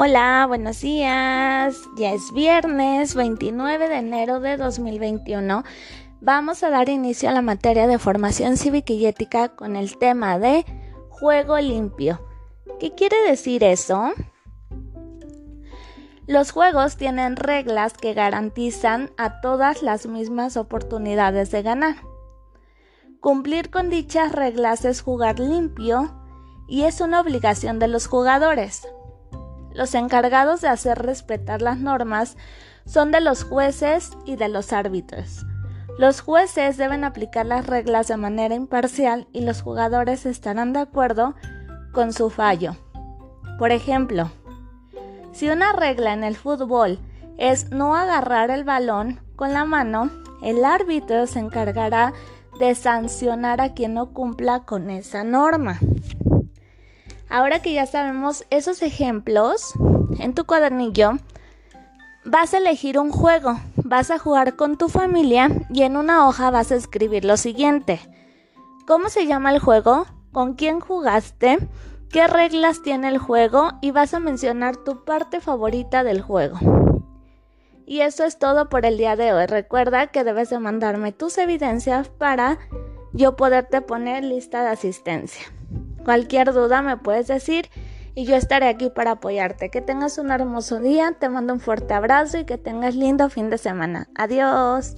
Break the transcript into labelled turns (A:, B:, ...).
A: Hola, buenos días. Ya es viernes 29 de enero de 2021. Vamos a dar inicio a la materia de formación cívica y ética con el tema de juego limpio. ¿Qué quiere decir eso? Los juegos tienen reglas que garantizan a todas las mismas oportunidades de ganar. Cumplir con dichas reglas es jugar limpio y es una obligación de los jugadores. Los encargados de hacer respetar las normas son de los jueces y de los árbitros. Los jueces deben aplicar las reglas de manera imparcial y los jugadores estarán de acuerdo con su fallo. Por ejemplo, si una regla en el fútbol es no agarrar el balón con la mano, el árbitro se encargará de sancionar a quien no cumpla con esa norma. Ahora que ya sabemos esos ejemplos, en tu cuadernillo vas a elegir un juego, vas a jugar con tu familia y en una hoja vas a escribir lo siguiente. ¿Cómo se llama el juego? ¿Con quién jugaste? ¿Qué reglas tiene el juego? Y vas a mencionar tu parte favorita del juego. Y eso es todo por el día de hoy. Recuerda que debes de mandarme tus evidencias para yo poderte poner lista de asistencia. Cualquier duda me puedes decir y yo estaré aquí para apoyarte. Que tengas un hermoso día, te mando un fuerte abrazo y que tengas lindo fin de semana. Adiós.